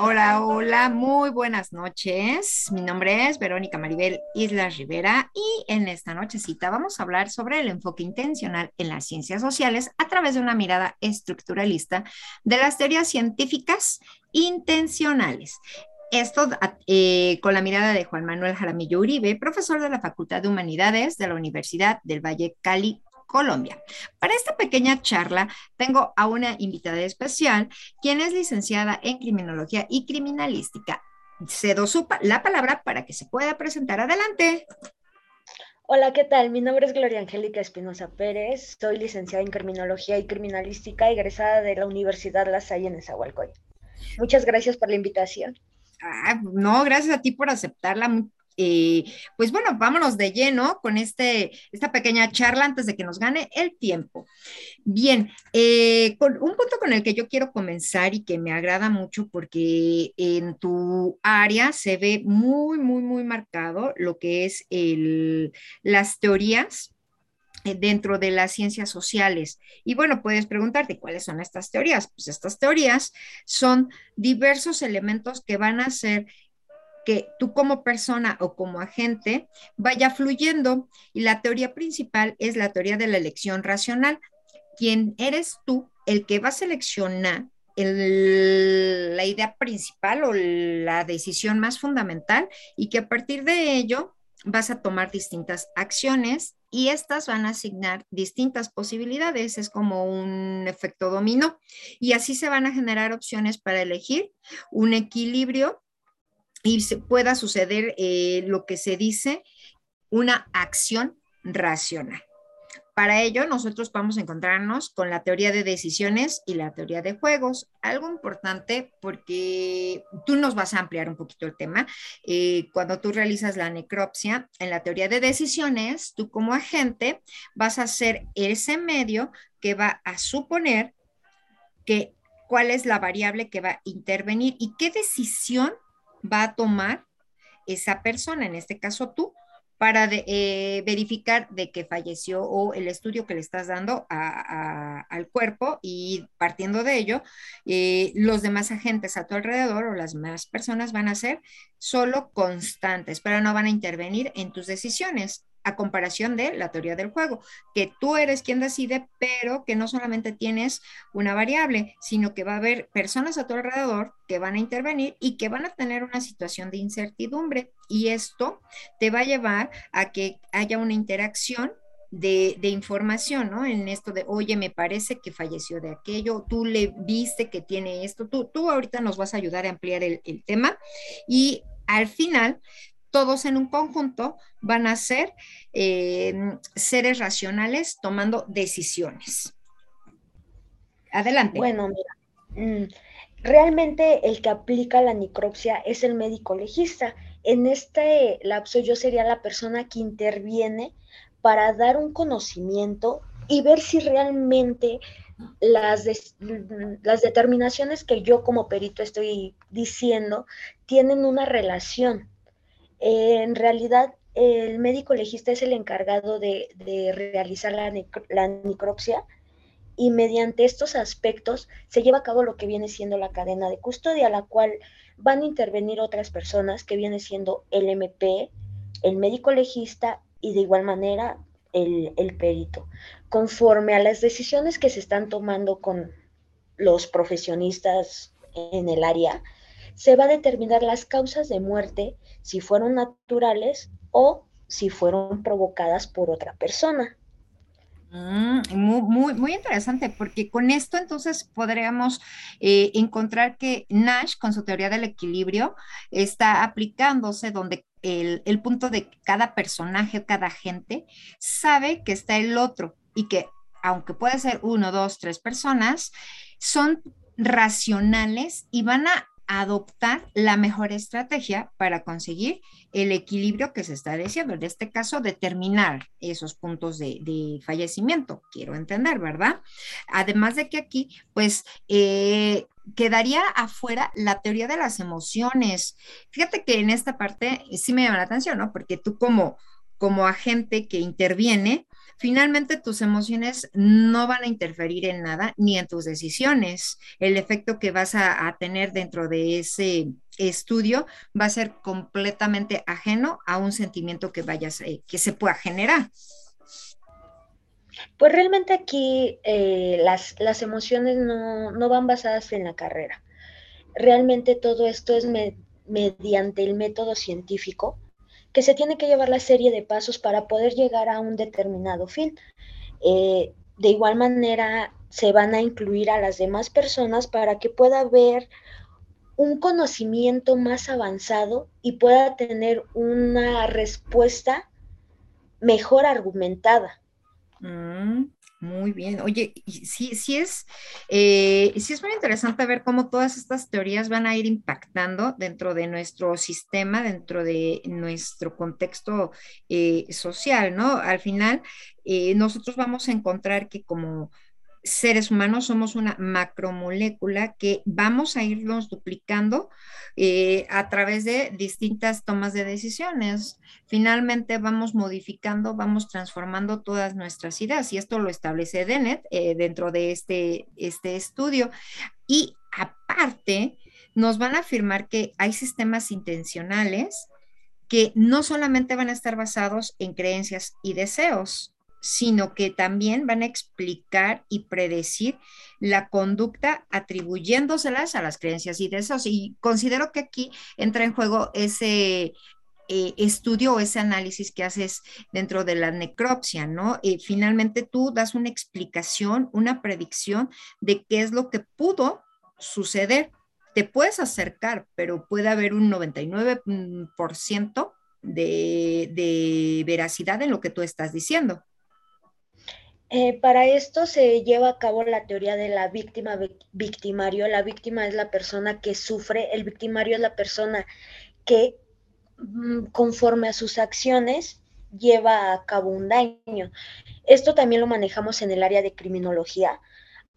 Hola, hola, muy buenas noches. Mi nombre es Verónica Maribel Islas Rivera y en esta nochecita vamos a hablar sobre el enfoque intencional en las ciencias sociales a través de una mirada estructuralista de las teorías científicas intencionales. Esto eh, con la mirada de Juan Manuel Jaramillo Uribe, profesor de la Facultad de Humanidades de la Universidad del Valle Cali, Colombia. Para esta pequeña charla tengo a una invitada especial, quien es licenciada en Criminología y Criminalística. Cedo la palabra para que se pueda presentar. Adelante. Hola, ¿qué tal? Mi nombre es Gloria Angélica Espinosa Pérez. Soy licenciada en Criminología y Criminalística, egresada de la Universidad La Salle en Nezahualcóyotl. Muchas gracias por la invitación. Ah, no, gracias a ti por aceptarla. Eh, pues bueno, vámonos de lleno con este, esta pequeña charla antes de que nos gane el tiempo. Bien, eh, con un punto con el que yo quiero comenzar y que me agrada mucho porque en tu área se ve muy, muy, muy marcado lo que es el, las teorías dentro de las ciencias sociales. Y bueno, puedes preguntarte cuáles son estas teorías. Pues estas teorías son diversos elementos que van a ser que tú como persona o como agente vaya fluyendo. Y la teoría principal es la teoría de la elección racional. ¿Quién eres tú el que va a seleccionar la idea principal o la decisión más fundamental y que a partir de ello vas a tomar distintas acciones y estas van a asignar distintas posibilidades, es como un efecto dominó y así se van a generar opciones para elegir un equilibrio y se pueda suceder eh, lo que se dice una acción racional. Para ello, nosotros vamos a encontrarnos con la teoría de decisiones y la teoría de juegos. Algo importante porque tú nos vas a ampliar un poquito el tema. Eh, cuando tú realizas la necropsia, en la teoría de decisiones, tú como agente vas a ser ese medio que va a suponer que cuál es la variable que va a intervenir y qué decisión va a tomar esa persona, en este caso tú, para eh, verificar de que falleció o el estudio que le estás dando al cuerpo y partiendo de ello, eh, los demás agentes a tu alrededor o las demás personas van a ser solo constantes, pero no van a intervenir en tus decisiones a comparación de la teoría del juego, que tú eres quien decide, pero que no solamente tienes una variable, sino que va a haber personas a tu alrededor que van a intervenir y que van a tener una situación de incertidumbre. Y esto te va a llevar a que haya una interacción de, información, ¿no? En esto de, oye, me parece que falleció de aquello, tú le viste que tiene esto, tú, tú ahorita nos vas a ayudar a ampliar el, el tema y al final todos en un conjunto van a ser eh, seres racionales tomando decisiones. Adelante. Bueno, mira, mm, realmente el que aplica la necropsia es el médico legista. En este lapso yo sería la persona que interviene para dar un conocimiento y ver si realmente las, las determinaciones que yo como perito estoy diciendo tienen una relación en realidad, el médico legista es el encargado de, realizar la, necropsia y mediante estos aspectos se lleva a cabo lo que viene siendo la cadena de custodia, la cual van a intervenir otras personas que viene siendo el MP, el médico legista y de igual manera el, el perito. Conforme a las decisiones que se están tomando con los profesionistas en el área, se va a determinar las causas de muerte, si fueron naturales o si fueron provocadas por otra persona. Mm, muy, muy, interesante, porque con esto entonces podríamos eh, encontrar que Nash, con su teoría del equilibrio, está aplicándose donde el, el punto de cada personaje, cada gente, sabe que está el otro y que aunque puede ser uno, dos, tres personas, son racionales y van a adoptar la mejor estrategia para conseguir el equilibrio que se está diciendo. En este caso, determinar esos puntos de, fallecimiento, quiero entender, ¿verdad? Además de que aquí, pues, eh, quedaría afuera la teoría de las emociones. Fíjate que en esta parte sí me llama la atención, ¿no? Porque tú como como agente que interviene, finalmente tus emociones no van a interferir en nada ni en tus decisiones. El efecto que vas a, tener dentro de ese estudio va a ser completamente ajeno a un sentimiento que vayas, eh, que se pueda generar. Pues realmente aquí eh, las, las, emociones no, no, van basadas en la carrera. Realmente todo esto es mediante el método científico que se tiene que llevar la serie de pasos para poder llegar a un determinado fin. Eh, de igual manera, se van a incluir a las demás personas para que pueda haber un conocimiento más avanzado y pueda tener una respuesta mejor argumentada. Mm, muy bien. Oye, sí, sí es, eh, sí es muy interesante ver cómo todas estas teorías van a ir impactando dentro de nuestro sistema, dentro de nuestro contexto eh, social, ¿no? Al final, eh, nosotros vamos a encontrar que como seres humanos somos una macromolécula que vamos a irnos duplicando eh, a través de distintas tomas de decisiones. Finalmente vamos modificando, vamos transformando todas nuestras ideas y esto lo establece Dennett eh, dentro de este, este estudio. Y aparte, nos van a afirmar que hay sistemas intencionales que no solamente van a estar basados en creencias y deseos, sino que también van a explicar y predecir la conducta atribuyéndoselas a las creencias y deseos. Y considero que aquí entra en juego ese eh, estudio o ese análisis que haces dentro de la necropsia, ¿no? Eh, finalmente tú das una explicación, una predicción de qué es lo que pudo suceder. Te puedes acercar, pero puede haber un 99% de, de veracidad en lo que tú estás diciendo. Eh, para esto se lleva a cabo la teoría de la víctima victimario. La víctima es la persona que sufre, el victimario es la persona que mm, conforme a sus acciones lleva a cabo un daño. Esto también lo manejamos en el área de criminología.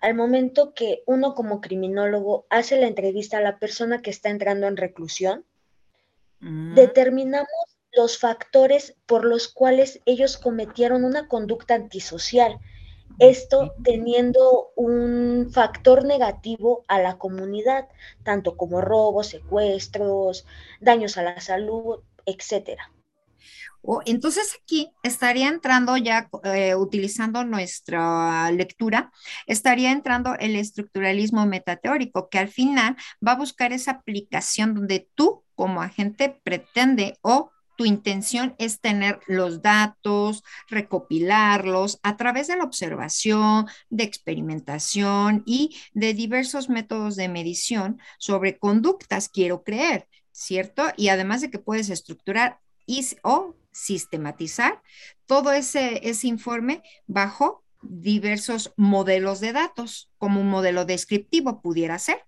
Al momento que uno como criminólogo hace la entrevista a la persona que está entrando en reclusión, mm. determinamos los factores por los cuales ellos cometieron una conducta antisocial. Esto teniendo un factor negativo a la comunidad, tanto como robos, secuestros, daños a la salud, etcétera. entonces aquí estaría entrando ya, eh, utilizando nuestra lectura, estaría entrando el estructuralismo metateórico, que al final va a buscar esa aplicación donde tú como agente pretende o tu intención es tener los datos, recopilarlos a través de la observación, de experimentación y de diversos métodos de medición sobre conductas, quiero creer, ¿cierto? Y además de que puedes estructurar y, o sistematizar todo ese, ese informe bajo diversos modelos de datos, como un modelo descriptivo pudiera ser.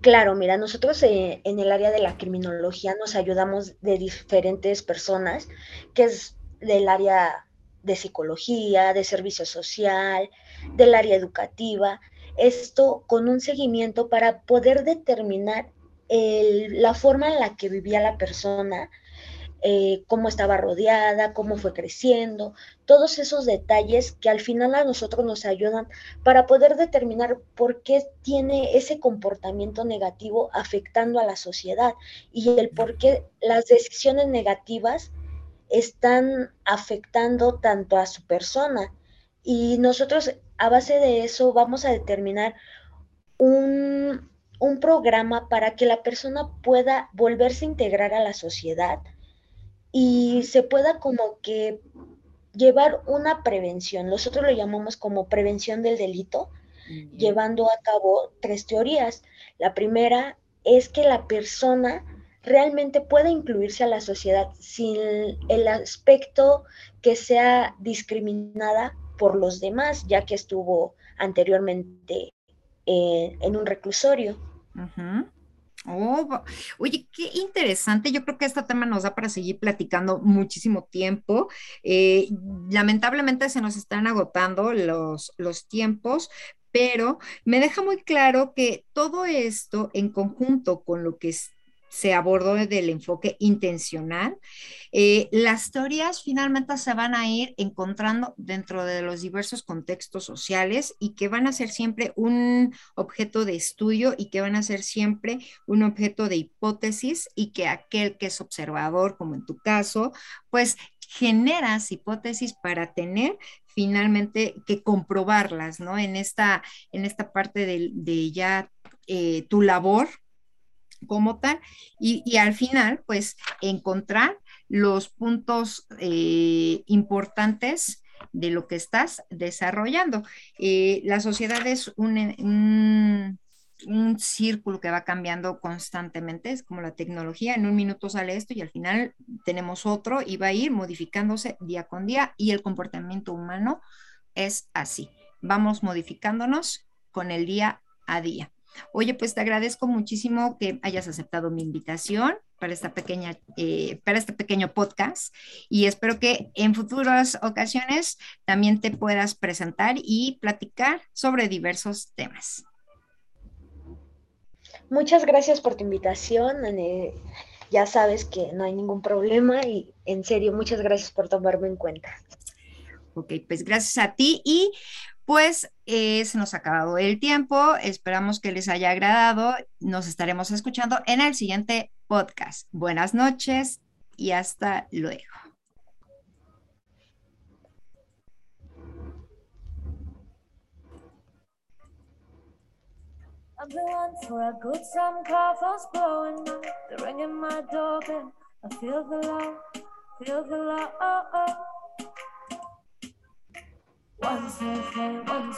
Claro, mira, nosotros eh, en el área de la criminología nos ayudamos de diferentes personas, que es del área de psicología, de servicio social, del área educativa, esto con un seguimiento para poder determinar la forma en la que vivía la persona, eh, cómo estaba rodeada, cómo fue creciendo, todos esos detalles que al final a nosotros nos ayudan para poder determinar por qué tiene ese comportamiento negativo afectando a la sociedad y el por qué las decisiones negativas están afectando tanto a su persona. Y nosotros a base de eso vamos a determinar un, un programa para que la persona pueda volverse a integrar a la sociedad, y se pueda como que llevar una prevención. Nosotros lo llamamos como prevención del delito, llevando a cabo tres teorías. La primera es que la persona realmente pueda incluirse a la sociedad sin el aspecto que sea discriminada por los demás, ya que estuvo anteriormente eh, en un reclusorio. Oh, oye, qué interesante. Yo creo que este tema nos da para seguir platicando muchísimo tiempo. Eh, lamentablemente se nos están agotando los, los tiempos, pero me deja muy claro que todo esto en conjunto con lo que se abordó del enfoque intencional. Eh, las teorías finalmente se van a ir encontrando dentro de los diversos contextos sociales y que van a ser siempre un objeto de estudio y que van a ser siempre un objeto de hipótesis y que aquel que es observador, como en tu caso, pues generas hipótesis para tener finalmente que comprobarlas, ¿no? En esta, en esta parte de, ya eh, tu labor como tal y, al final pues encontrar los puntos eh, importantes de lo que estás desarrollando. Eh, la sociedad es un, un, círculo que va cambiando constantemente, es como la tecnología, en un minuto sale esto y al final tenemos otro y va a ir modificándose día con día y el comportamiento humano es así. Vamos modificándonos con el día a día. Oye, pues te agradezco muchísimo que hayas aceptado mi invitación para esta pequeña, eh, para este pequeño podcast y espero que en futuras ocasiones también te puedas presentar y platicar sobre diversos temas. Muchas gracias por tu invitación. Ya sabes que no hay ningún problema y en serio, muchas gracias por tomarme en cuenta. Ok, pues gracias a ti y pues eh, se nos ha acabado el tiempo. Esperamos que les haya agradado. Nos estaremos escuchando en el siguiente podcast. Buenas noches y hasta luego. Once again.